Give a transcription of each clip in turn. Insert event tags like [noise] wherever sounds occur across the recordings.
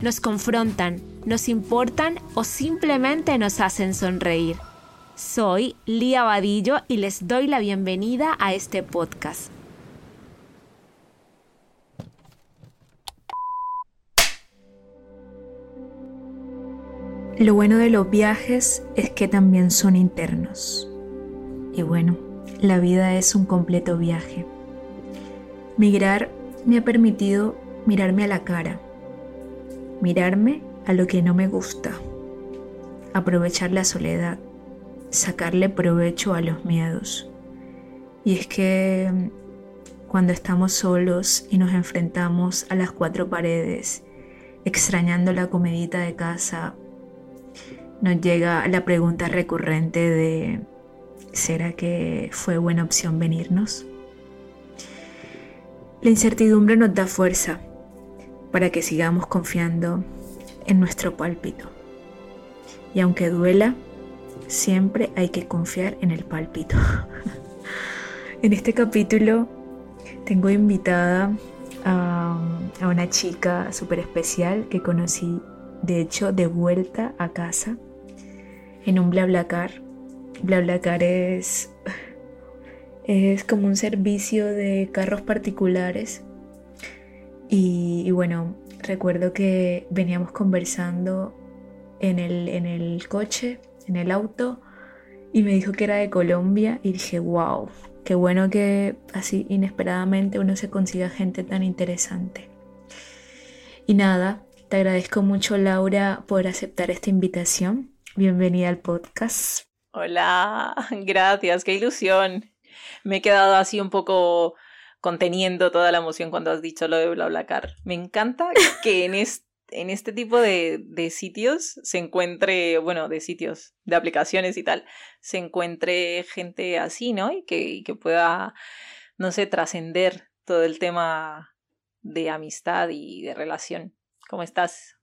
nos confrontan, nos importan o simplemente nos hacen sonreír. Soy Lía Vadillo y les doy la bienvenida a este podcast. Lo bueno de los viajes es que también son internos. Y bueno, la vida es un completo viaje. Migrar me ha permitido mirarme a la cara, mirarme a lo que no me gusta, aprovechar la soledad, sacarle provecho a los miedos. Y es que mm, cuando estamos solos y nos enfrentamos a las cuatro paredes, extrañando la comedita de casa, nos llega la pregunta recurrente de ¿será que fue buena opción venirnos? La incertidumbre nos da fuerza para que sigamos confiando en nuestro pálpito. Y aunque duela, siempre hay que confiar en el pálpito. [laughs] en este capítulo tengo invitada a, una chica súper especial que conocí, de hecho, de vuelta a casa en un BlaBlaCar. BlaBlaCar es, es como un servicio de carros particulares. Y, bueno, recuerdo que veníamos conversando en el, en el coche, en el auto, y me dijo que era de Colombia y dije, wow, qué bueno que así inesperadamente uno se consiga gente tan interesante. Y nada, te agradezco mucho Laura por aceptar esta invitación. Bienvenida al podcast. Hola, [laughs] gracias, qué ilusión. Me he quedado así un poco conteniendo toda la emoción cuando has dicho lo de BlaBlaCar. Me encanta que en este, en este tipo de, de, sitios se encuentre, bueno, de sitios, de aplicaciones y tal, se encuentre gente así, ¿no? Y que, y que pueda, no sé, trascender todo el tema de amistad y de relación. ¿Cómo estás?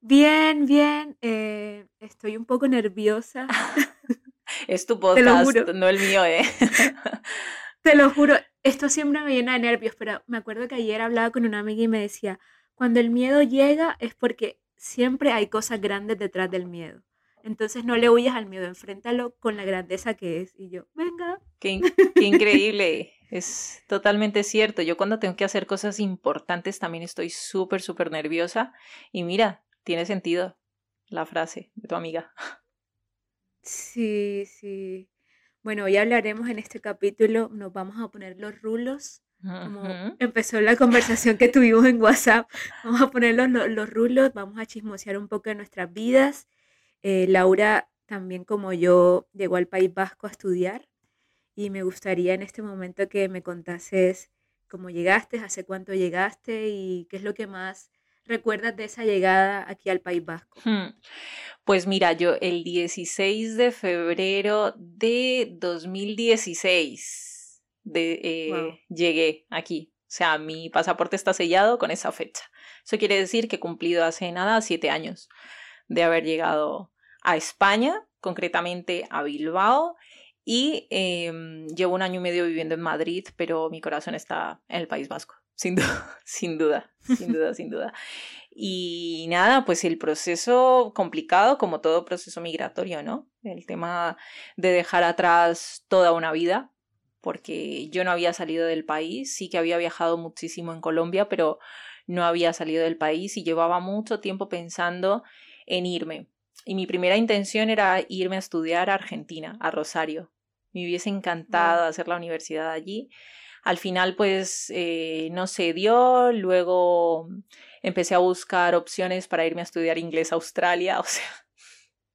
Bien, bien. Eh, estoy un poco nerviosa. [laughs] es tu [laughs] podcast, no el mío, ¿eh? [laughs] Te lo juro, esto siempre me llena de nervios, pero me acuerdo que ayer hablaba con una amiga y me decía, cuando el miedo llega es porque siempre hay cosas grandes detrás del miedo. Entonces no le huyas al miedo, enfréntalo con la grandeza que es. Y yo, venga. Qué, qué increíble, es totalmente cierto. Yo cuando tengo que hacer cosas importantes también estoy súper, súper nerviosa. Y mira, tiene sentido la frase de tu amiga. Sí, sí. Bueno, hoy hablaremos en este capítulo, nos vamos a poner los rulos. Como empezó la conversación que tuvimos en WhatsApp, vamos a poner los, los rulos, vamos a chismosear un poco de nuestras vidas. Eh, Laura, también como yo, llegó al País Vasco a estudiar y me gustaría en este momento que me contases cómo llegaste, hace cuánto llegaste y qué es lo que más recuerdas de esa llegada aquí al País Vasco? Hmm. Pues mira, yo el 16 de febrero de 2016 de, eh, llegué aquí. O sea, mi pasaporte está sellado con esa fecha. Eso quiere decir que he cumplido hace nada siete años de haber llegado a España, concretamente a Bilbao, y em, llevo un año y medio viviendo en Madrid, pero mi corazón está en el País Vasco sin, [laughs] sin duda, sin duda, sin duda. Y nada, pues el proceso complicado, como todo proceso migratorio, ¿no? El tema de dejar atrás toda una vida, porque yo no había salido del país, sí que había viajado muchísimo en Colombia, pero no había salido del país y llevaba mucho tiempo pensando en irme. Y mi primera intención era irme a estudiar a Argentina, a Rosario. Me hubiese encantado hacer la universidad allí, al final, pues, eh, no se dio. Luego empecé a buscar opciones para irme a estudiar inglés a Australia, [laughs] o sea,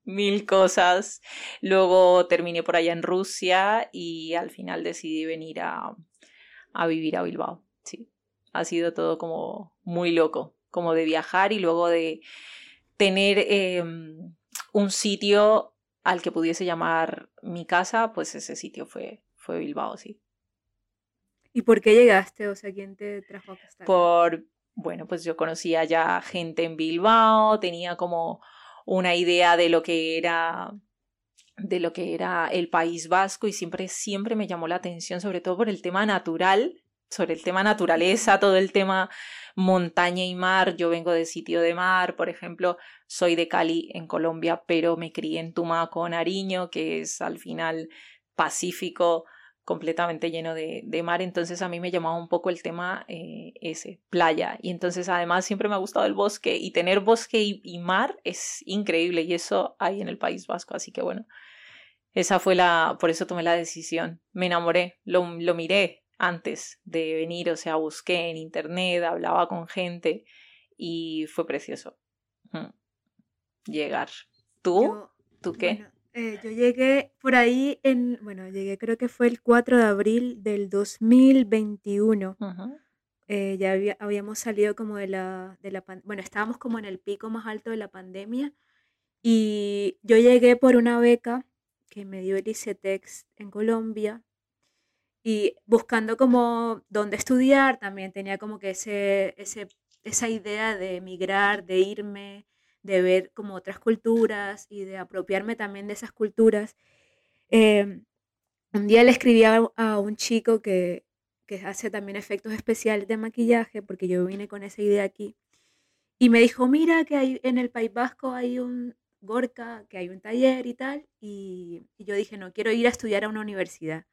mil cosas. Luego terminé por allá en Rusia y al final decidí venir a, vivir a Bilbao. Sí, ha sido todo como muy loco como de viajar y luego de tener em, un sitio al que pudiese llamar mi casa, pues ese sitio fue, fue Bilbao, sí. ¿Y por qué llegaste? O sea, ¿quién te trajo a Castellón? Por, bueno, pues yo conocía ya gente en Bilbao, tenía como una idea de lo que era de lo que era el País Vasco y siempre siempre me llamó la atención sobre todo por el tema natural, sobre el tema naturaleza, todo el tema montaña y mar. Yo vengo de sitio de mar, por ejemplo, soy de Cali en Colombia, pero me crié en Tumaco, Nariño, que es al final Pacífico completamente lleno de, de, mar, entonces a mí me llamaba un poco el tema eh, ese, playa, y entonces además siempre me ha gustado el bosque, y tener bosque y, mar es increíble, y eso hay en el País Vasco, así que bueno, esa fue la, por eso tomé la decisión, me enamoré, lo, lo miré antes de venir, o sea, busqué en internet, hablaba con gente, y fue precioso llegar. ¿Tú? ¿Tú qué? Eh, yo llegué por ahí en, bueno, llegué creo que fue el 4 de abril del 2021. Eh, ya habíamos salido como de la, de la bueno, estábamos como en el pico más alto de la pandemia y yo llegué por una beca que me dio el ICETEX en Colombia y buscando como dónde estudiar, también tenía como que ese, ese, esa idea de emigrar, de irme, de ver como otras culturas y de apropiarme también de esas culturas. Em, un día le escribí a, un chico que, que, hace también efectos especiales de maquillaje, porque yo vine con esa idea aquí, y me dijo, mira que hay, en el País Vasco hay un Gorka, que hay un taller y tal, y, yo dije, no, quiero ir a estudiar a una universidad,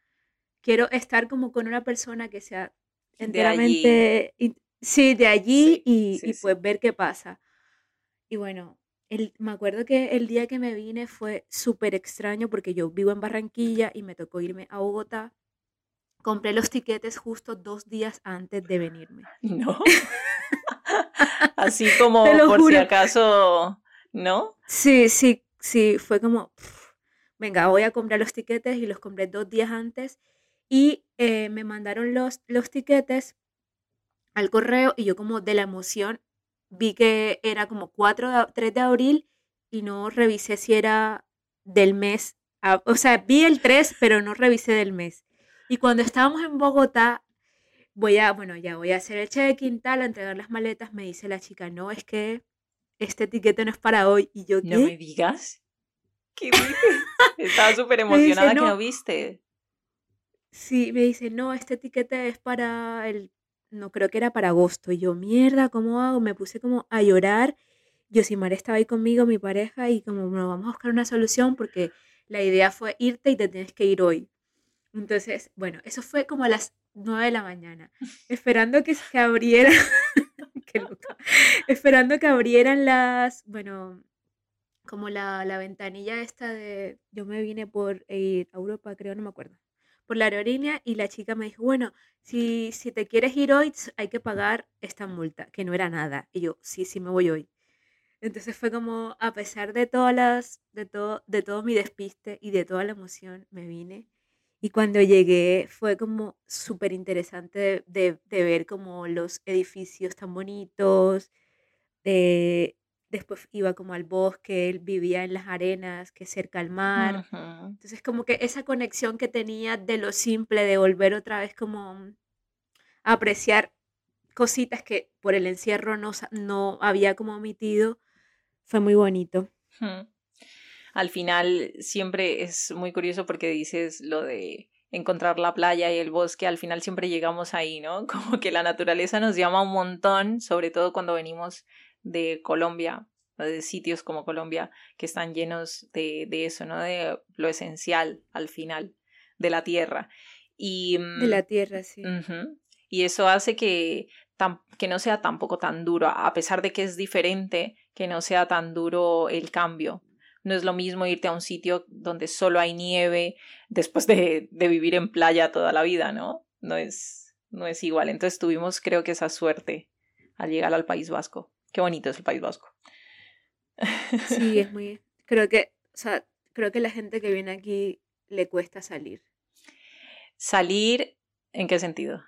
quiero estar como con una persona que sea enteramente, sí, de allí y, y pues ver qué pasa. Y bueno, el, me acuerdo que el día que me vine fue súper extraño porque yo vivo en Barranquilla y me tocó irme a Bogotá. Compré los tiquetes justo dos días antes de venirme. [laughs] No. [laughs] Así como por si acaso, ¿no? Sí, sí, sí, fue como, venga, voy a comprar los tiquetes y los compré dos días antes y eh, me mandaron los, los tiquetes al correo y yo como de la emoción vi que era como 4 3 de abril y no revisé si era del mes. o sea, vi el 3, pero no revisé del mes. Y cuando estábamos en Bogotá, voy a, bueno, ya voy a hacer el check-in, tal, a entregar las maletas, me dice la chica, no, es que este etiquete no es para hoy. Y yo, ¿No me digas? ¿Qué? [laughs] Estaba súper emocionada que no viste. Sí, me dice, no, este etiquete es para el no creo que era para agosto. Y yo, mierda, ¿cómo hago? Me puse como a llorar. Yosimar estaba ahí conmigo, mi pareja, y como, bueno, vamos a buscar una solución porque la idea fue irte y te tienes que ir hoy. Entonces, bueno, eso fue como a las 9 de la mañana, [laughs] esperando que se abrieran, [laughs] qué loca, esperando que abrieran las, bueno, como la, la ventanilla esta de, yo me vine por ir a Europa, creo, no me acuerdo por la aerolínea y la chica me dijo, bueno, si, si te quieres ir hoy hay que pagar esta multa, que no era nada. Y yo, sí, sí me voy hoy. Entonces fue como, a pesar de todas las, de todo, de todo mi despiste y de toda la emoción, me vine. Y cuando llegué fue como súper interesante de, de, ver como los edificios tan bonitos, de, después iba como al bosque, él vivía en las arenas, que cerca al mar. Entonces como que esa conexión que tenía de lo simple, de volver otra vez como a apreciar cositas que por el encierro no, no había como omitido, fue muy bonito. Al final siempre es muy curioso porque dices lo de encontrar la playa y el bosque, al final siempre llegamos ahí, ¿no? [laughs] Como que la naturaleza nos llama un montón, sobre todo cuando venimos de Colombia, de sitios como Colombia, que están llenos de, de eso, ¿no? De lo esencial al final, de la tierra. Y, de la mm, tierra, sí. Y eso hace que, que no sea tampoco tan duro, a pesar de que es diferente, que no sea tan duro el cambio. No es lo mismo irte a un sitio donde solo hay nieve después de, de vivir en playa toda la vida, ¿no? No es, no es igual. Entonces tuvimos, creo que esa suerte al llegar al País Vasco. Qué bonito es el País Vasco. Sí, es [laughs] muy. Creo que, o sea, creo que la gente que viene aquí le cuesta salir. ¿Salir en qué sentido?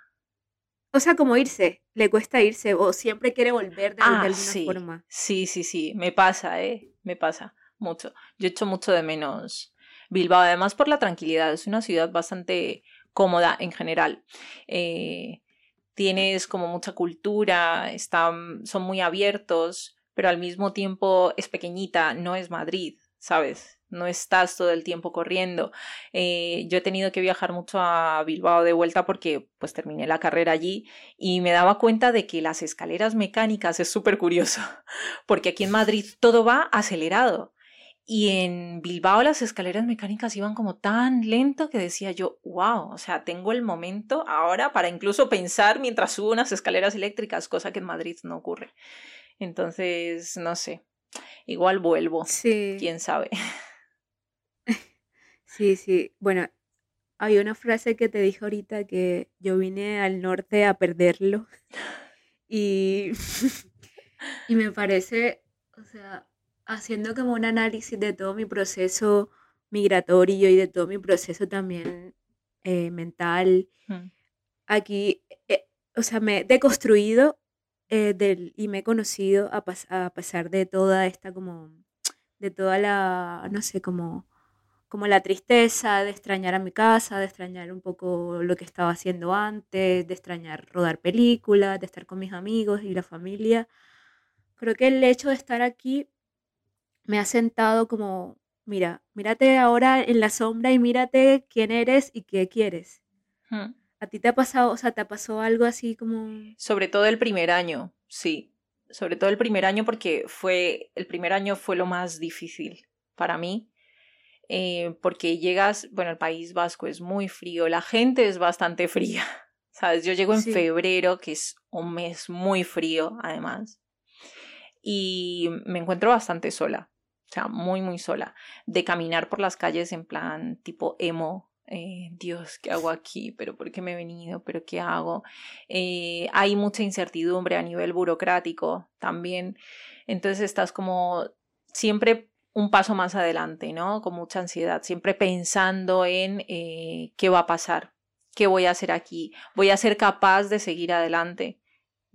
O sea, como irse, le cuesta irse o siempre quiere volver de, Ah, alguna sí. forma. Sí, sí, sí, me pasa, ¿eh? Me pasa mucho. Yo echo mucho de menos Bilbao, además por la tranquilidad. Es una ciudad bastante cómoda en general. Eh, tienes como mucha cultura, están, son muy abiertos, pero al mismo tiempo es pequeñita, no es Madrid, ¿sabes? No estás todo el tiempo corriendo. Eh, yo he tenido que viajar mucho a Bilbao de vuelta porque pues terminé la carrera allí y me daba cuenta de que las escaleras mecánicas es súper curioso, [laughs] porque aquí en Madrid todo va acelerado. Y en Bilbao las escaleras mecánicas iban como tan lento que decía yo, wow, o sea, tengo el momento ahora para incluso pensar mientras subo unas escaleras eléctricas, cosa que en Madrid no ocurre. Entonces, no sé, igual vuelvo, Sí, quién sabe. [laughs] sí, sí. Bueno, hay una frase que te dije ahorita que yo vine al norte a perderlo [laughs] y, [laughs] y me parece, o sea, haciendo como un análisis de todo mi proceso migratorio y de todo mi proceso también eh, mental, Mm, aquí, eh, o sea, me he deconstruido eh, del, y me he conocido a, pas- a pesar de toda esta como, de toda la, no sé, como, como la tristeza de extrañar a mi casa, de extrañar un poco lo que estaba haciendo antes, de extrañar rodar películas, de estar con mis amigos y la familia. Creo que el hecho de estar aquí me ha sentado como, mira, mírate ahora en la sombra y mírate quién eres y qué quieres. mm. ¿A ti te ha pasado, o sea, te pasó algo así como... Sobre todo el primer año, sí. Sobre todo el primer año porque fue, el primer año fue lo más difícil para mí. eh, porque llegas, bueno, el País Vasco es muy frío, la gente es bastante fría, [laughs] ¿sabes? Yo llego en Sí. febrero, que es un mes muy frío, además, y me encuentro bastante sola, o sea, muy, muy sola, de caminar por las calles en plan tipo emo. eh, Dios, ¿qué hago aquí? ¿Pero por qué me he venido? ¿Pero qué hago? Eh, hay mucha incertidumbre a nivel burocrático también. Entonces estás como siempre un paso más adelante, ¿no? Con mucha ansiedad, siempre pensando en eh, qué va a pasar, qué voy a hacer aquí, voy a ser capaz de seguir adelante.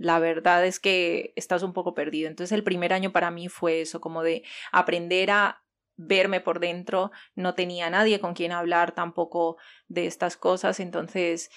La verdad es que estás un poco perdido. Entonces el primer año para mí fue eso, como de aprender a verme por dentro. No tenía nadie con quien hablar tampoco de estas cosas. Entonces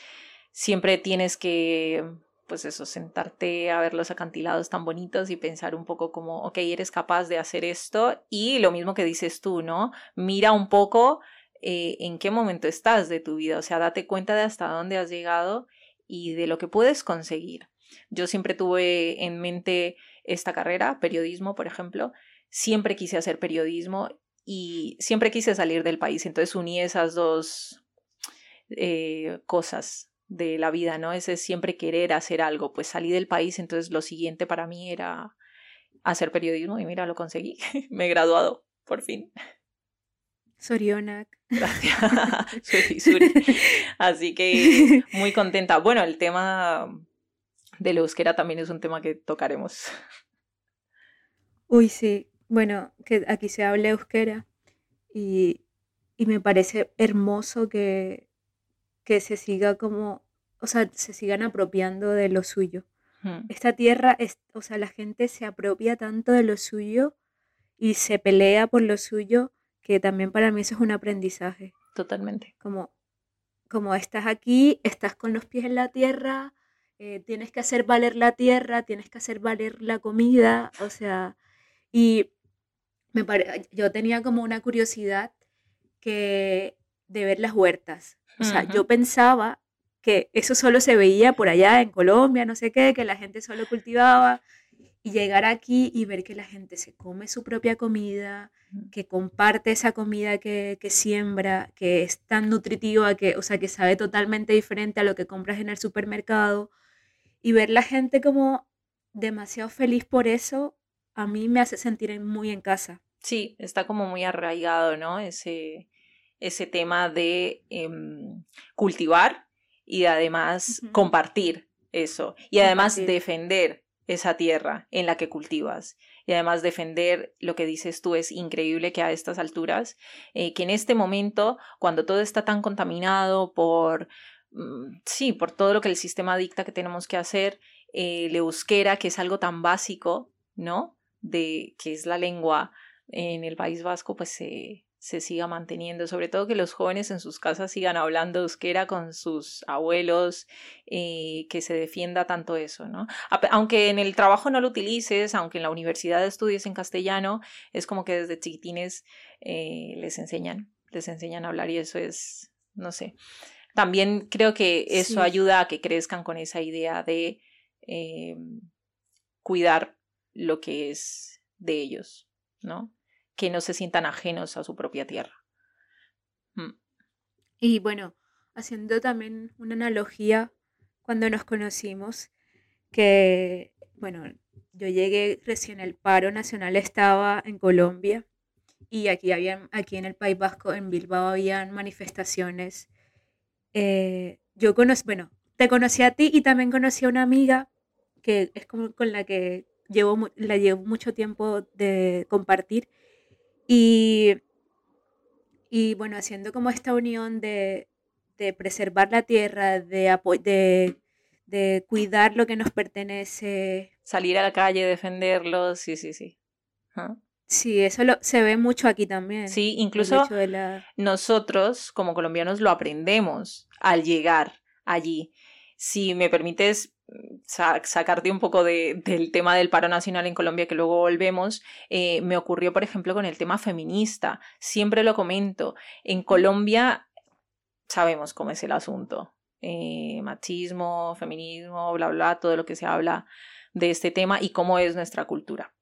siempre tienes que, pues eso, sentarte a ver los acantilados tan bonitos y pensar un poco como, ok, eres capaz de hacer esto. Y lo mismo que dices tú, ¿no? Mira un poco eh, en qué momento estás de tu vida. O sea, date cuenta de hasta dónde has llegado y de lo que puedes conseguir. Yo siempre tuve en mente esta carrera, periodismo, por ejemplo. Siempre quise hacer periodismo y siempre quise salir del país. Entonces uní esas dos eh, cosas de la vida, ¿no? Ese siempre querer hacer algo. Pues salí del país, entonces lo siguiente para mí era hacer periodismo y mira, lo conseguí. [laughs] Me he graduado, por fin. Sorionak. [laughs] Gracias. [laughs] Suri, suri. Así que muy contenta. Bueno, el tema del euskera también es un tema que tocaremos. Uy, sí. Bueno, que aquí se habla euskera y, y me parece hermoso que, que se siga como, o sea, se sigan apropiando de lo suyo. Mm, Esta tierra, es, o sea, la gente se apropia tanto de lo suyo y se pelea por lo suyo que también para mí eso es un aprendizaje. Totalmente. Como, como estás aquí, estás con los pies en la tierra, eh, tienes que hacer valer la tierra, tienes que hacer valer la comida, o sea, y me pare- yo tenía como una curiosidad que de ver las huertas. O sea, yo pensaba que eso solo se veía por allá en Colombia, no sé qué, que la gente solo cultivaba y llegar aquí y ver que la gente se come su propia comida, que comparte esa comida que, que siembra, que es tan nutritiva, que, o sea, que sabe totalmente diferente a lo que compras en el supermercado y ver la gente como demasiado feliz por eso, a mí me hace sentir en- muy en casa. Sí, está como muy arraigado, ¿no? Ese, ese tema de em, cultivar y de además compartir eso. Y además Compartir. defender esa tierra en la que cultivas. Y además defender lo que dices tú es increíble que a estas alturas, eh, que en este momento, cuando todo está tan contaminado por sí, por todo lo que el sistema dicta que tenemos que hacer, eh, el euskera, que es algo tan básico, ¿no? De que es la lengua en el País Vasco, pues se, se siga manteniendo, sobre todo que los jóvenes en sus casas sigan hablando euskera con sus abuelos, eh, que se defienda tanto eso, ¿no? Aunque en el trabajo no lo utilices, aunque en la universidad estudies en castellano, es como que desde chiquitines eh, les enseñan, les enseñan a hablar y eso es, no sé. También creo que eso ayuda a que crezcan con esa idea de eh, cuidar lo que es de ellos, ¿no? que no se sientan ajenos a su propia tierra. Mm. Y bueno, haciendo también una analogía, cuando nos conocimos, que, bueno, yo llegué recién, el paro nacional estaba en Colombia y aquí, había, aquí en el País Vasco, en Bilbao, habían manifestaciones. Eh, yo conocí, bueno, te conocí a ti y también conocí a una amiga que es como con la que llevo, la llevo mucho tiempo de compartir y, y bueno, haciendo como esta unión de, de preservar la tierra, de, de, de cuidar lo que nos pertenece. Salir a la calle, defenderlo, sí, sí, sí. Sí, eso lo, se ve mucho aquí también. Sí, incluso nosotros como colombianos lo aprendemos al llegar allí. Si me permites sacarte un poco de, del tema del paro nacional en Colombia, que luego volvemos, eh, me ocurrió, por ejemplo, con el tema feminista. Siempre lo comento. En Colombia sabemos cómo es el asunto. Eh, machismo, feminismo, bla, bla, todo lo que se habla de este tema y cómo es nuestra cultura.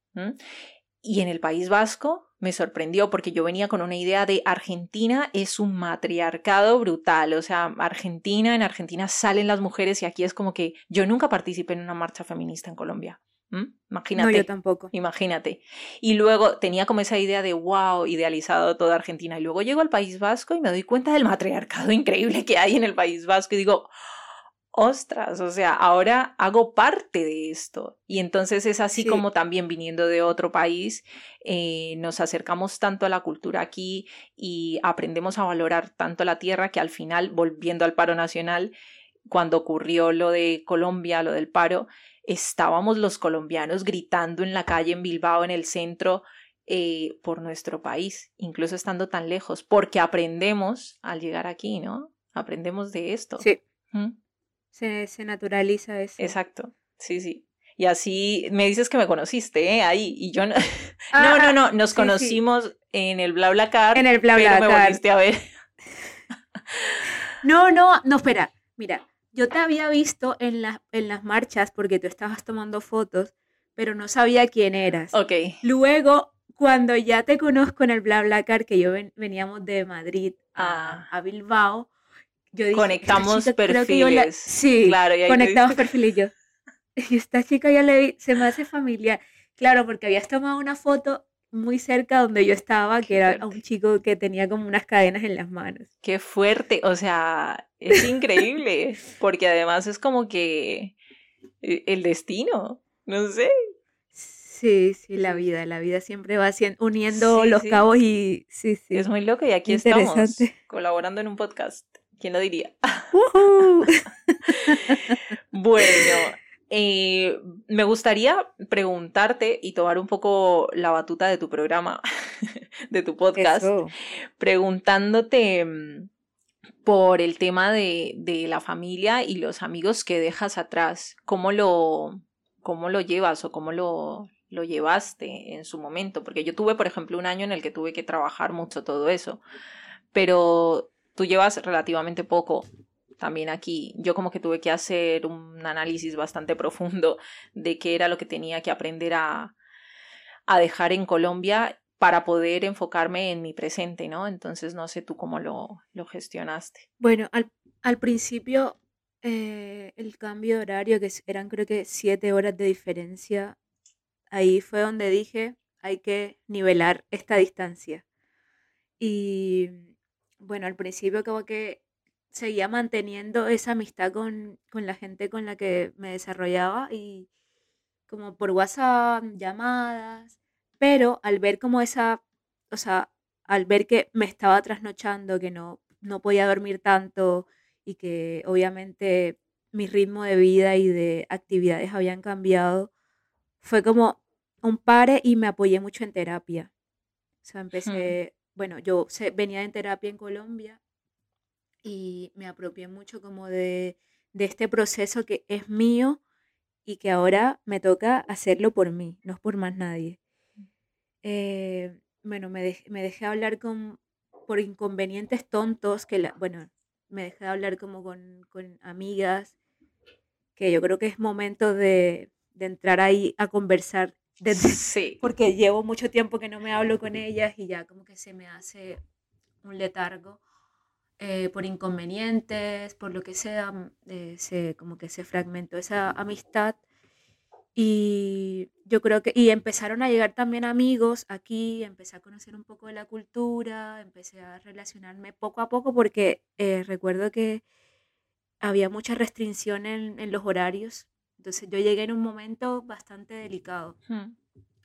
Y en el País Vasco me sorprendió porque yo venía con una idea de Argentina es un matriarcado brutal, o sea, Argentina, en Argentina salen las mujeres y aquí es como que yo nunca participé en una marcha feminista en Colombia. Imagínate. No, yo tampoco. Imagínate. Y luego tenía como esa idea de wow, idealizado toda Argentina. Y luego llego al País Vasco y me doy cuenta del matriarcado [laughs] increíble que hay en el País Vasco y digo, ostras, o sea, ahora hago parte de esto. Y entonces es así como también viniendo de otro país, eh, nos acercamos tanto a la cultura aquí y aprendemos a valorar tanto la tierra que al final, volviendo al paro nacional, cuando ocurrió lo de Colombia, lo del paro, estábamos los colombianos gritando en la calle en Bilbao, en el centro, eh, por nuestro país, incluso estando tan lejos, porque aprendemos al llegar aquí, ¿no? Aprendemos de esto. Sí. ¿Mm? Se, se naturaliza eso. Exacto, sí, sí. Y así me dices que me conociste, ¿eh? Ahí, y yo no... [laughs] no, no, no, nos conocimos en el BlaBlaCar. En el BlaBlaCar. Pero me volviste a ver. [laughs] no, no, no, espera. Mira, yo te había visto en, la, en las marchas porque tú estabas tomando fotos, pero no sabía quién eras. Ok. Luego, cuando ya te conozco en el BlaBlaCar, que yo veníamos de Madrid a, ah. a Bilbao, conectamos perfiles. Sí, claro, conectamos perfiles yo. [laughs] Y esta chica ya le vi, se me hace familiar. Claro, porque habías tomado una foto muy cerca donde yo estaba, que era un chico que tenía como unas cadenas en las manos. Qué fuerte, o sea, es increíble, [laughs] porque además es como que eh, el destino, no sé. Sí, sí, la vida, la vida siempre va uniendo los cabos y sí, sí. Es muy loco y aquí estamos colaborando en un podcast. ¿Quién lo diría? [laughs] bueno, eh, me gustaría preguntarte y tomar un poco la batuta de tu programa, [laughs] de tu podcast, preguntándote mm, por el tema de, de, la familia y los amigos que dejas atrás. ¿Cómo lo, cómo lo llevas o cómo lo, lo llevaste en su momento? Porque yo tuve, por ejemplo, un año en el que tuve que trabajar mucho todo eso. Pero tú llevas relativamente poco también aquí. Yo como que tuve que hacer un análisis bastante [laughs] profundo de qué era lo que tenía que aprender a, a dejar en Colombia para poder enfocarme en mi presente, ¿no? Entonces no sé tú cómo lo, lo gestionaste. Bueno, al, al principio eh, el cambio de horario, que eran creo que siete horas de diferencia, ahí fue donde dije, hay que nivelar esta distancia. Y bueno, al principio como que seguía manteniendo esa amistad con, con la gente con la que me desarrollaba y como por WhatsApp, llamadas, pero al ver como esa, o sea, al ver que me estaba trasnochando, que no, no podía dormir tanto y que obviamente mi ritmo de vida y de actividades habían cambiado, fue como un pare y me apoyé mucho en terapia. O sea, empecé, bueno, yo venía en terapia en Colombia y me apropié mucho como de, de este proceso que es mío y que ahora me toca hacerlo por mí, no es por más nadie. Eh, bueno, me, me, dejé hablar con, por inconvenientes tontos, que la, bueno, me dejé hablar como con, con, amigas, que yo creo que es momento de, de entrar ahí a conversar, [laughs] sí. porque llevo mucho tiempo que no me hablo con ellas y ya como que se me hace un letargo. Eh, por inconvenientes, por lo que sea, mm, eh, se, como que se fragmentó esa amistad. Y yo creo que, y empezaron a llegar también amigos aquí, empecé a conocer un poco de la cultura, empecé a relacionarme poco a poco porque eh, recuerdo que había mucha restricción en, en, los horarios, entonces yo llegué en un momento bastante delicado. Hmm.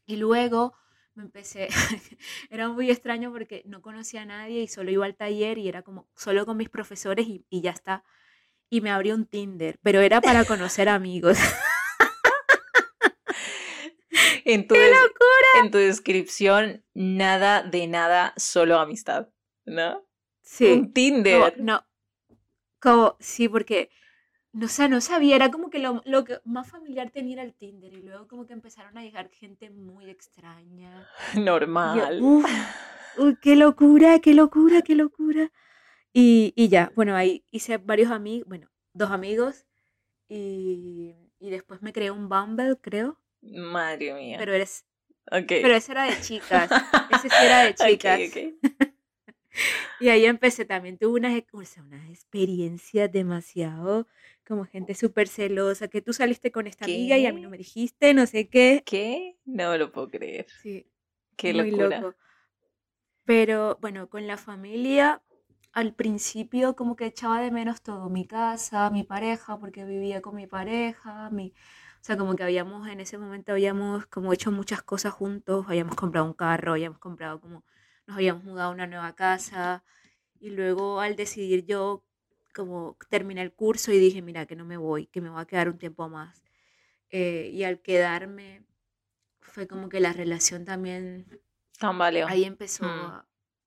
Y luego me empecé, [laughs] era muy extraño porque no conocía a nadie y solo iba al taller y era como solo con mis profesores y, y ya está. Y me abrió un Tinder, pero era para conocer [laughs] amigos. [laughs] en tu, ¡Qué locura! En tu descripción, nada de nada, solo amistad, ¿no? Sí. Un Tinder. No, como, sí, porque no, sé, no sabía, era como que lo, lo, que más familiar tenía era el Tinder y luego como que empezaron a llegar gente muy extraña. [laughs] Normal. uy, qué locura, qué locura, qué locura. Y, y, ya, bueno, ahí hice varios amigos, bueno, dos amigos y, y, después me creé un Bumble, creo. Madre mía. Pero eres... Okay. Pero ese era de chicas, ese sí era de [laughs] chicas. Okay, y ahí empecé también, tuve unas, unas experiencias demasiado como gente súper celosa, que tú saliste con esta amiga y a mí no me dijiste, no sé qué. ¿Qué? No lo puedo creer. Sí. Qué muy locura. Loco. Pero bueno, con la familia, al principio como que echaba de menos todo, mi casa, mi pareja, porque vivía con mi pareja, mi... O sea, como que habíamos, en ese momento habíamos como hecho muchas cosas juntos, habíamos comprado un carro, habíamos comprado como, nos habíamos mudado a una nueva casa, y luego al decidir yo como terminé el curso y dije, mira, que no me voy, que me voy a quedar un tiempo más. Eh, y al quedarme, fue como que la relación también... Tambaleó. Ahí empezó, mm.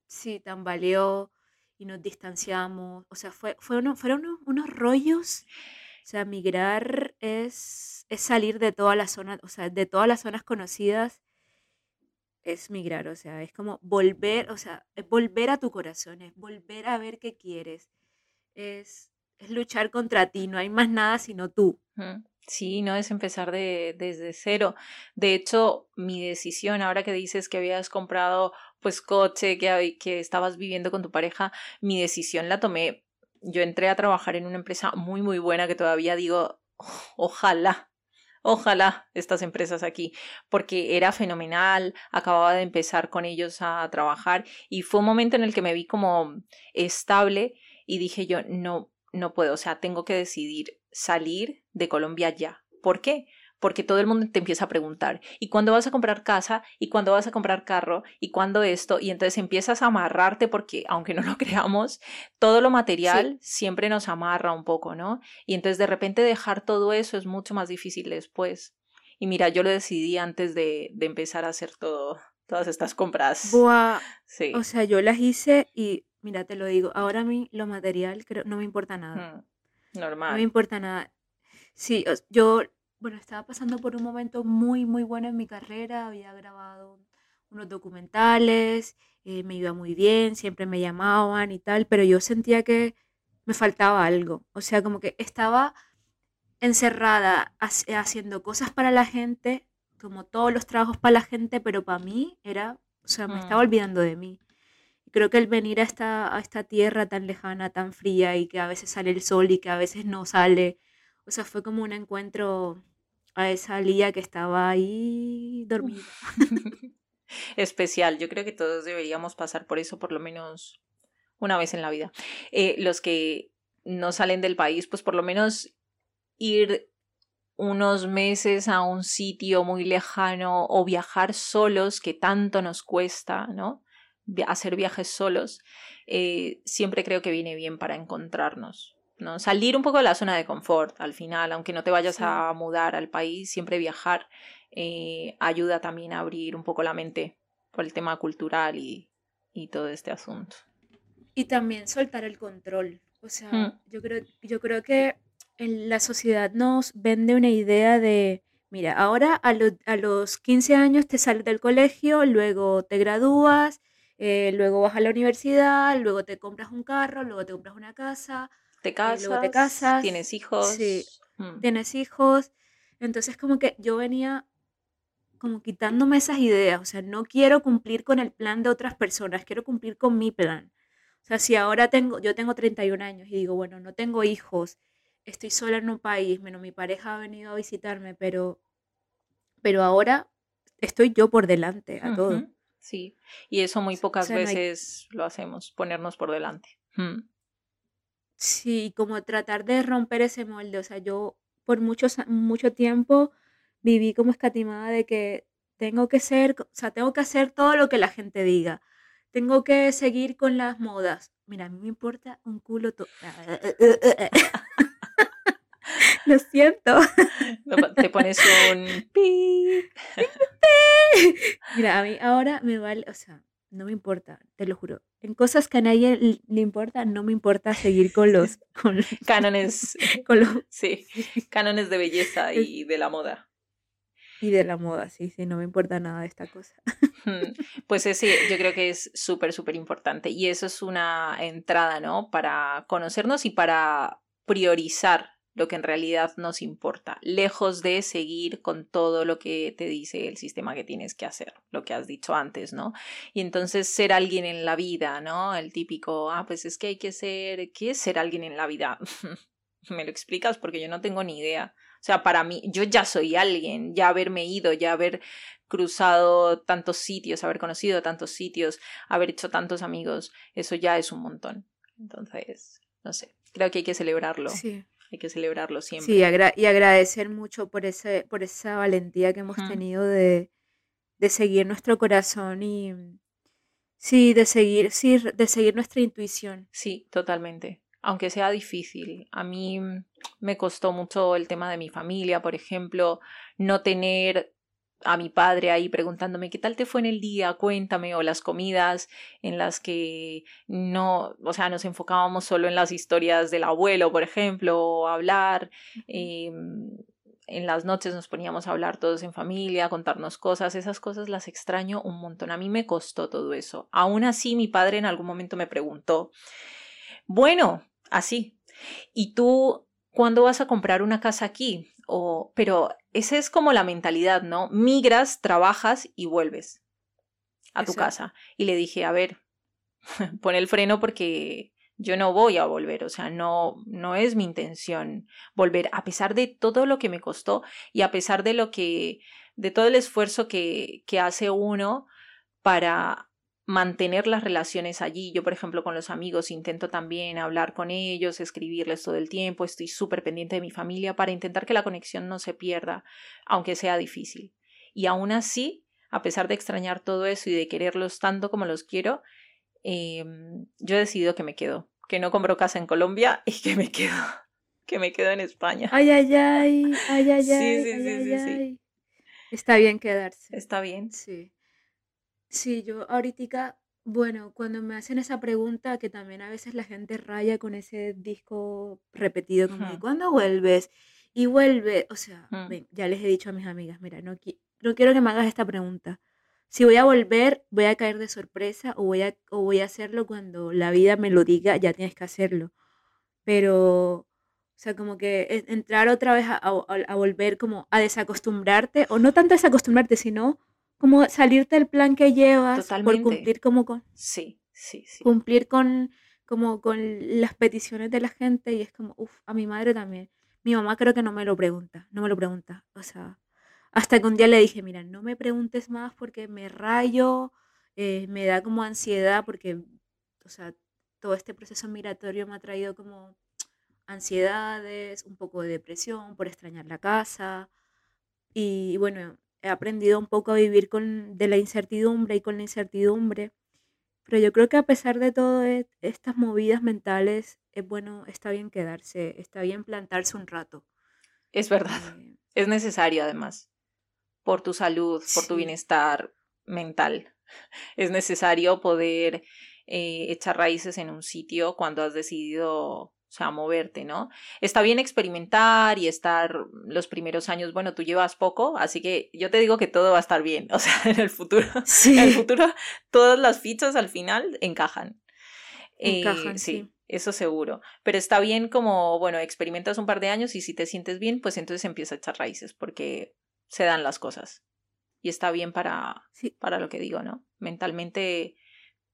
sí, tambaleó y nos distanciamos. O sea, fue, fue uno, fueron unos, unos, rollos. O sea, migrar es, es salir de todas las zonas, o sea, de todas las zonas conocidas es migrar, o sea, es como volver, o sea, es volver a tu corazón, es volver a ver qué quieres, es, es luchar contra ti, no hay más nada sino tú. Sí, no es empezar de, desde cero. De hecho, mi decisión, ahora que dices que habías comprado pues coche, que, que estabas viviendo con tu pareja, mi decisión la tomé. Yo entré a trabajar en una empresa muy, muy buena que todavía digo, ojalá, ojalá estas empresas aquí, porque era fenomenal, acababa de empezar con ellos a trabajar y fue un momento en el que me vi como estable y dije yo, no, no puedo, o sea, tengo que decidir salir de Colombia ya. ¿Por qué? Porque todo el mundo te empieza a preguntar, ¿y cuándo vas a comprar casa? ¿Y cuándo vas a comprar carro? ¿Y cuándo esto? Y entonces empiezas a amarrarte porque, aunque no lo [laughs] creamos, todo lo material siempre nos amarra un poco, ¿no? Y entonces de repente dejar todo eso es mucho más difícil después. Y mira, yo lo decidí antes de, de empezar a hacer todo, todas estas compras. Buah. Sí. O sea, yo las hice y Mira, te lo digo, ahora a mí lo material creo, no me importa nada. Normal. No me importa nada. Sí, yo, bueno, estaba pasando por un momento muy, muy bueno en mi carrera, había grabado unos documentales, eh, me iba muy bien, siempre me llamaban y tal, pero yo sentía que me faltaba algo. O sea, como que estaba encerrada haciendo cosas para la gente, como todos los trabajos para la gente, pero para mí era, o sea, me estaba mm. olvidando de mí creo que el venir a esta, a esta tierra tan lejana, tan fría y que a veces sale el sol y que a veces no sale, o sea, fue como un encuentro a esa Lía que estaba ahí dormida. [laughs] Especial, yo creo que todos deberíamos pasar por eso por lo menos una vez en la vida. Eh, los que no salen del país, pues por lo menos ir unos meses a un sitio muy lejano o viajar solos que tanto nos cuesta, ¿no? hacer viajes solos, eh, siempre creo que viene bien para encontrarnos, ¿no? Salir un poco de la zona de confort al final, aunque no te vayas a mudar al país, siempre viajar eh, ayuda también a abrir un poco la mente por el tema cultural y, y todo este asunto. Y también soltar el control. O sea, mm. yo, creo, yo creo que en la sociedad nos vende una idea de, mira, ahora a, a los 15 años te sales del colegio, luego te gradúas, eh, luego vas a la universidad, luego te compras un carro, luego te compras una casa, te casas, luego te casas tienes hijos. Sí, mm. tienes hijos. Entonces como que yo venía como quitándome esas ideas, o sea, no quiero cumplir con el plan de otras personas, quiero cumplir con mi plan. O sea, si ahora tengo, yo tengo 31 años y digo, bueno, no tengo hijos, estoy sola en un país, menos mi pareja ha venido a visitarme, pero, pero ahora estoy yo por delante a todo. Sí, y eso muy pocas veces lo hacemos, ponernos por delante. Mm. Sí, como tratar de romper ese molde, o sea, yo por muchos, mucho tiempo viví como escatimada de que tengo que ser, o sea, tengo que hacer todo lo que la gente diga. Tengo que seguir con las modas. Mira, a mí me importa un culo todo. [laughs] Lo siento. Te pones un [laughs] pi. Mira, a mí ahora me vale, o sea, no me importa, te lo juro. En cosas que a nadie le importa, no me importa seguir con los, [laughs] con cánones. [laughs] Con los, sí, [laughs] cánones de belleza y de la moda. Y de la moda, sí, sí, no me importa nada de esta cosa. Pues ese yo creo que es súper, súper importante. Y eso es una entrada, ¿no? Para conocernos y para priorizar lo que en realidad nos importa, lejos de seguir con todo lo que te dice el sistema que tienes que hacer, lo que has dicho antes, ¿no? Y entonces ser alguien en la vida, ¿no? El típico, ah, pues es que hay que ser, ¿qué es ser alguien en la vida? [laughs] ¿Me lo explicas? Porque yo no tengo ni idea. O sea, para mí, yo ya soy alguien, ya haberme ido, ya haber cruzado tantos sitios, haber conocido tantos sitios, haber hecho tantos amigos, eso ya es un montón. Entonces, no sé, creo que hay que celebrarlo. Sí. Hay que celebrarlo siempre. Sí, y agradecer mucho por, ese, por esa valentía que hemos tenido de, de seguir nuestro corazón y, Sí, de seguir, sí, de seguir nuestra intuición. Sí, totalmente aunque sea difícil. A mí me costó mucho el tema de mi familia, por ejemplo, no tener a mi padre ahí preguntándome qué tal te fue en el día, cuéntame, o las comidas en las que no, o sea, nos enfocábamos solo en las historias del abuelo, por ejemplo, o hablar. Em, en las noches nos poníamos a hablar todos en familia, a contarnos cosas, esas cosas las extraño un montón. A mí me costó todo eso. Aún así, mi padre en algún momento me preguntó, bueno, así. ¿Y tú cuándo vas a comprar una casa aquí? O, pero esa es como la mentalidad, ¿no? Migras, trabajas y vuelves a tu casa. Y le dije, a ver, [laughs] pon el freno porque yo no voy a volver, o sea, no, no es mi intención volver, a pesar de todo lo que me costó y a pesar de lo que, de todo el esfuerzo que, que hace uno para mantener las relaciones allí. Yo, por ejemplo, con los amigos intento también hablar con ellos, escribirles todo el tiempo, estoy súper pendiente de mi familia para intentar que la conexión no se pierda, aunque sea difícil. Y aún así, a pesar de extrañar todo eso y de quererlos tanto como los quiero, em, yo he decidido que me quedo, que no compro casa en Colombia y que me quedo, [laughs] que me quedo en España. Ay, ay, ay, ay, ay, sí, sí, sí, sí. Está bien quedarse. Está bien. Sí. Sí, yo ahorita, bueno, cuando me hacen esa pregunta, que también a veces la gente raya con ese disco repetido, como ¿cuándo vuelves? Y vuelve, o sea, mm. ya les he dicho a mis amigas, mira, no, no quiero que me hagas esta pregunta. Si voy a volver, voy a caer de sorpresa o voy a, o voy a hacerlo cuando la vida me lo diga, ya tienes que hacerlo. Pero, o sea, como que e, entrar otra vez a, a volver como a desacostumbrarte, o no tanto desacostumbrarte, sino como salirte del plan que llevas por cumplir como con sí sí sí. cumplir con como con las peticiones de la gente y es como uff a mi madre también mi mamá creo que no me lo pregunta no me lo pregunta. O sea hasta que un día le dije mira no me preguntes más porque me rayo eh, me da como ansiedad porque o sea todo este proceso migratorio me ha traído como ansiedades un poco de depresión por extrañar la casa y bueno he aprendido un poco a vivir con, de la incertidumbre y con la incertidumbre. Pero yo creo que a pesar de todo estas movidas mentales, es bueno, está bien quedarse, está bien plantarse un rato. Es verdad. Eh, [laughs] es necesario además, por tu salud, por tu bienestar mental. [laughs] Es necesario poder eh, echar raíces en un sitio cuando has decidido o sea, moverte, ¿no? Está bien experimentar y estar los primeros años, bueno, tú llevas poco, así que yo te digo que todo va a estar bien, [laughs] o sea, en el futuro, en el futuro todas las fichas al final encajan. Encajan, sí. Eso seguro. Pero está bien como, bueno, experimentas un par de años y si te sientes bien, pues entonces empieza a echar raíces porque se dan las cosas. Y está bien para, para lo que digo, ¿no? Mentalmente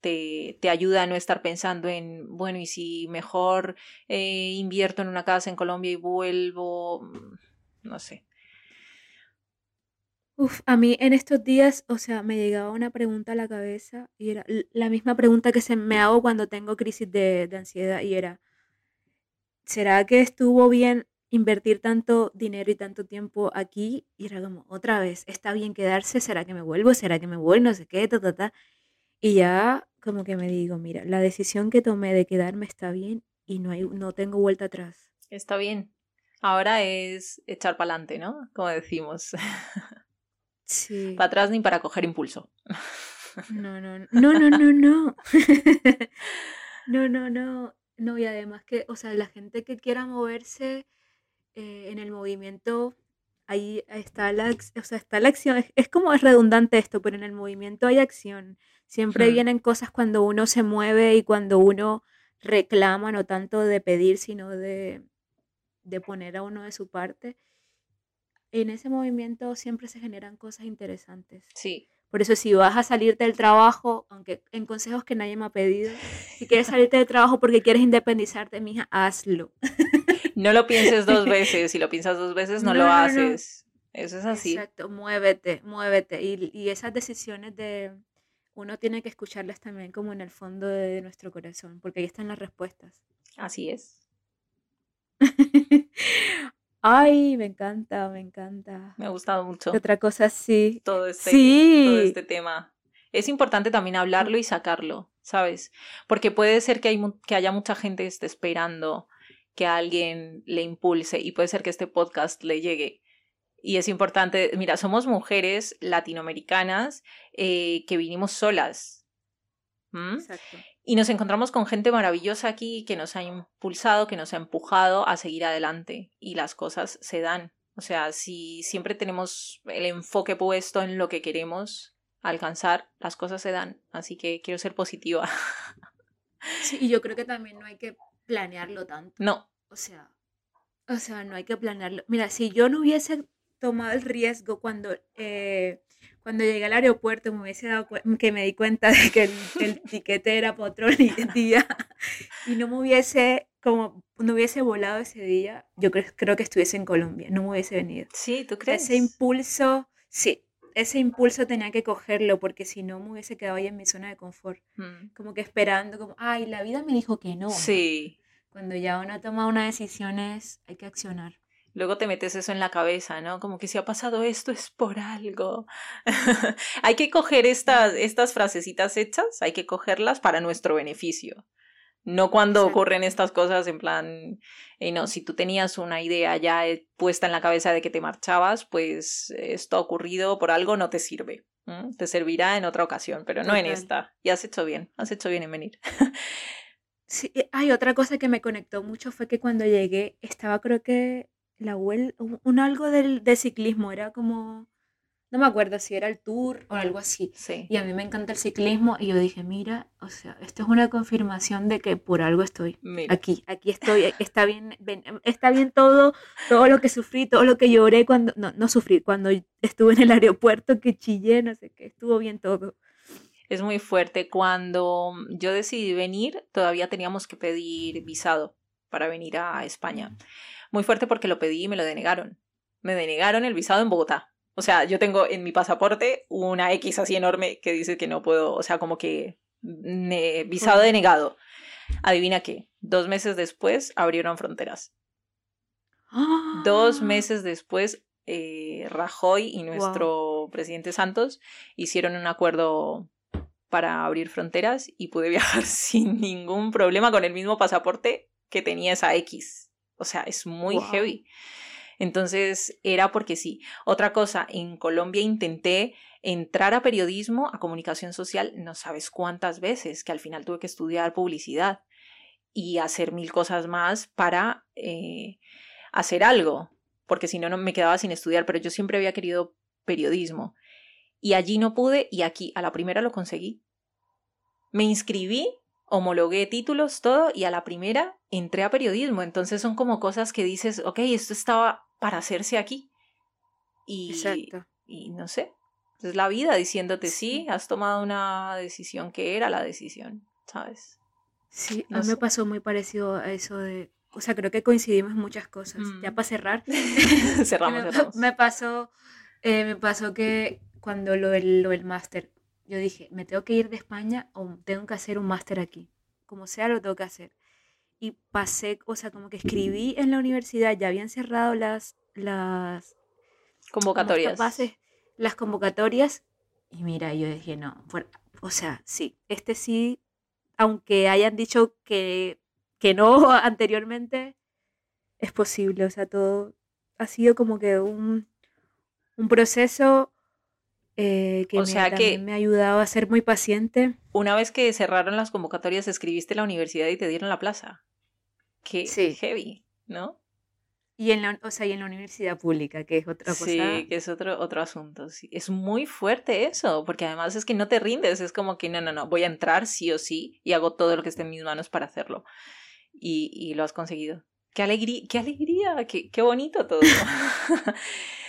te, te, ayuda a no estar pensando en, bueno, y si mejor eh, invierto en una casa en Colombia y vuelvo, mm, no sé. Uf, a mí en estos días, o sea, me llegaba una pregunta a la cabeza y era la misma pregunta que se me hago cuando tengo crisis de, de ansiedad y era, ¿será que estuvo bien invertir tanto dinero y tanto tiempo aquí? Y era como, otra vez, ¿está bien quedarse? ¿Será que me vuelvo? ¿Será que me voy? No sé qué, ta, ta, ta. Y ya como que me digo, mira, la decisión que tomé de quedarme está bien y no, hay, no tengo vuelta atrás. Está bien. Ahora es echar para adelante, ¿no? Como decimos. [laughs] Sí. Para atrás ni para coger impulso. [laughs] No, no, no, no, no, no. [laughs] No, no, no. No, y además que, o sea, la gente que quiera moverse eh, en el movimiento, ahí está la, o sea, está la acción. Es, como es redundante esto, pero en el movimiento hay acción. Siempre vienen cosas cuando uno se mueve y cuando uno reclama, no tanto de pedir, sino de, de poner a uno de su parte en ese movimiento siempre se generan cosas interesantes. Sí. Por eso si vas a salirte del trabajo, aunque en consejos que nadie me ha pedido, si quieres salirte del trabajo porque quieres independizarte, mija, hazlo. [laughs] No lo pienses dos [laughs] veces, si lo piensas dos veces no, lo haces. Eso es así. Exacto, muévete, muévete. Y, y, esas decisiones de uno tiene que escucharlas también como en el fondo de nuestro corazón, porque ahí están las respuestas. Así es. [laughs] Ay, me encanta, me encanta. Me ha gustado mucho. Otra cosa sí. Todo este, todo este tema. Es importante también hablarlo y sacarlo, ¿sabes? Porque puede ser que, hay, que haya mucha gente que esté esperando que alguien le impulse y puede ser que este podcast le llegue. Y es importante, mira, somos mujeres latinoamericanas eh, que vinimos solas. Exacto. Y nos encontramos con gente maravillosa aquí que nos ha impulsado, que nos ha empujado a seguir adelante y las cosas se dan. O sea, si siempre tenemos el enfoque puesto en lo que queremos alcanzar, las cosas se dan. Así que quiero ser positiva. Sí, y yo creo que [laughs] también no hay que planearlo tanto. No. O sea, o sea, no hay que planearlo. Mira, si yo no hubiese tomado el riesgo cuando eh, cuando llegué al aeropuerto me hubiese dado que me di cuenta de que el, tiquete era para otro [laughs] día y no me hubiese como no hubiese volado ese día, yo creo, creo que estuviese en Colombia, no me hubiese venido. Sí, ¿tú crees? Ese impulso, sí, ese impulso tenía que cogerlo porque si no me hubiese quedado ahí en mi zona de confort, mm. como que esperando, como, ay, la vida me dijo que no. Sí. Cuando ya uno toma una decisión es, hay que accionar luego te metes eso en la cabeza, ¿no? Como que si ha pasado esto es por algo. [laughs] hay que coger estas, estas frasecitas hechas, hay que cogerlas para nuestro beneficio. No cuando ocurren estas cosas en plan, eh, no, si tú tenías una idea ya eh, puesta en la cabeza de que te marchabas, pues esto ha ocurrido por algo, no te sirve. Te servirá en otra ocasión, pero no en esta. Y has hecho bien, has hecho bien en venir. [laughs] sí, hay otra cosa que me conectó mucho fue que cuando llegué estaba creo que la un, algo del, de ciclismo, era como, no me acuerdo si era el tour o algo así. Sí. Y a mí me encanta el ciclismo y yo dije, mira, o sea, esto es una confirmación de que por algo estoy aquí, aquí estoy, e, está bien, está bien todo, todo lo que sufrí, todo lo que lloré cuando, no, no sufrí, cuando estuve en el aeropuerto que chillé, no sé qué, estuvo bien todo. Es muy fuerte. Cuando yo decidí venir, todavía teníamos que pedir visado para venir a España muy fuerte porque lo pedí y me lo denegaron. Me denegaron el visado en Bogotá. O sea, yo tengo en mi pasaporte una X así enorme que dice que no puedo, o sea, como que visado denegado. Adivina qué, dos meses después abrieron fronteras. Dos meses después, eh, Rajoy y nuestro presidente Santos hicieron un acuerdo para abrir fronteras y pude [laughs] viajar sin ningún problema con el mismo pasaporte que tenía esa X. O sea, es muy heavy. Entonces, era porque sí. Otra cosa, en Colombia intenté entrar a periodismo, a comunicación social, no sabes cuántas veces, que al final tuve que estudiar publicidad y hacer mil cosas más para eh, hacer algo, porque si no, no me quedaba sin estudiar, pero yo siempre había querido periodismo. Y allí no pude y aquí a la primera lo conseguí. Me inscribí, homologué títulos, todo, y a la primera entré a periodismo. Entonces son como cosas que dices, ok, esto estaba para hacerse aquí. Y, y no sé, es la vida diciéndote sí. has tomado una decisión que era la decisión, ¿sabes? Sí, a mí me pasó muy parecido a eso de, o sea, creo que coincidimos en muchas cosas. Ya mm. para cerrar, [laughs] cerramos, [laughs] me, pasó, eh, me pasó que cuando lo del, lo del máster, yo dije, me tengo que ir de España o tengo que hacer un máster aquí, como sea lo tengo que hacer. Y pasé, o sea, como que escribí en la universidad, ya habían cerrado las, las convocatorias. Bases, las convocatorias y mira, yo dije, no, o sea, sí, este sí, aunque hayan dicho que, que no [laughs] anteriormente, es posible, o sea, todo ha sido como que un, un proceso eh, que, me, que me ha ayudado a ser muy paciente. Una vez que cerraron las convocatorias, escribiste la universidad y te dieron la plaza. Qué heavy, ¿no? Y en la, o sea, y en la universidad pública, que es otra cosa. Sí, que es otro, otro asunto. Sí. Es muy fuerte eso, porque además es que no te rindes, es como que no, no, no, voy a entrar sí o sí y hago todo lo que esté en mis manos para hacerlo. Y, y lo has conseguido. Qué alegría, qué alegría, qué, qué bonito todo. [laughs]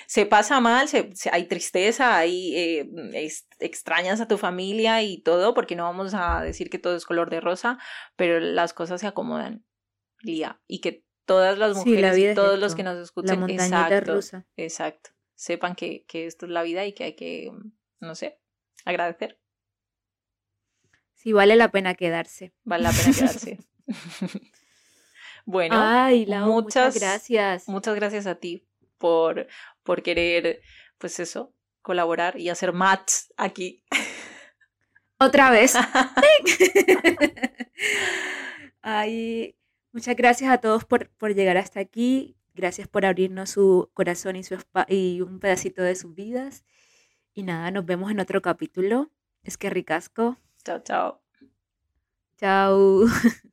se pasa mal, se, hay tristeza, hay eh, extrañas a tu familia y todo, porque no vamos a decir que todo es color de rosa, pero las cosas se acomodan, Lía, y que todas las mujeres y todos los que nos escuchan, la exacto, rusa. exacto, sepan que, que esto es la vida y que hay que, no sé, agradecer. Sí, vale la pena quedarse. Vale la pena quedarse. [laughs] [laughs] bueno, muchas, gracias. Muchas gracias a ti por, por querer, pues eso, colaborar y hacer match aquí. Otra vez. [laughs] Ay, Muchas gracias a todos por, llegar hasta aquí. Gracias por abrirnos su corazón y, su y un pedacito de sus vidas. Y nada, nos vemos en otro capítulo. Es que ricasco. Chao, chao. Chao. [laughs]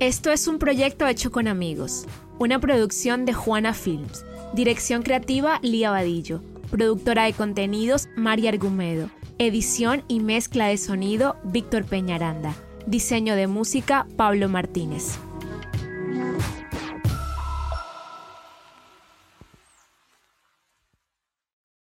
Esto es un proyecto hecho con amigos. Una producción de Juana Films. Dirección creativa Lía Vadillo. Productora de contenidos María Argumedo. Edición y mezcla de sonido, Víctor Peñaranda. Diseño de música, Pablo Martínez.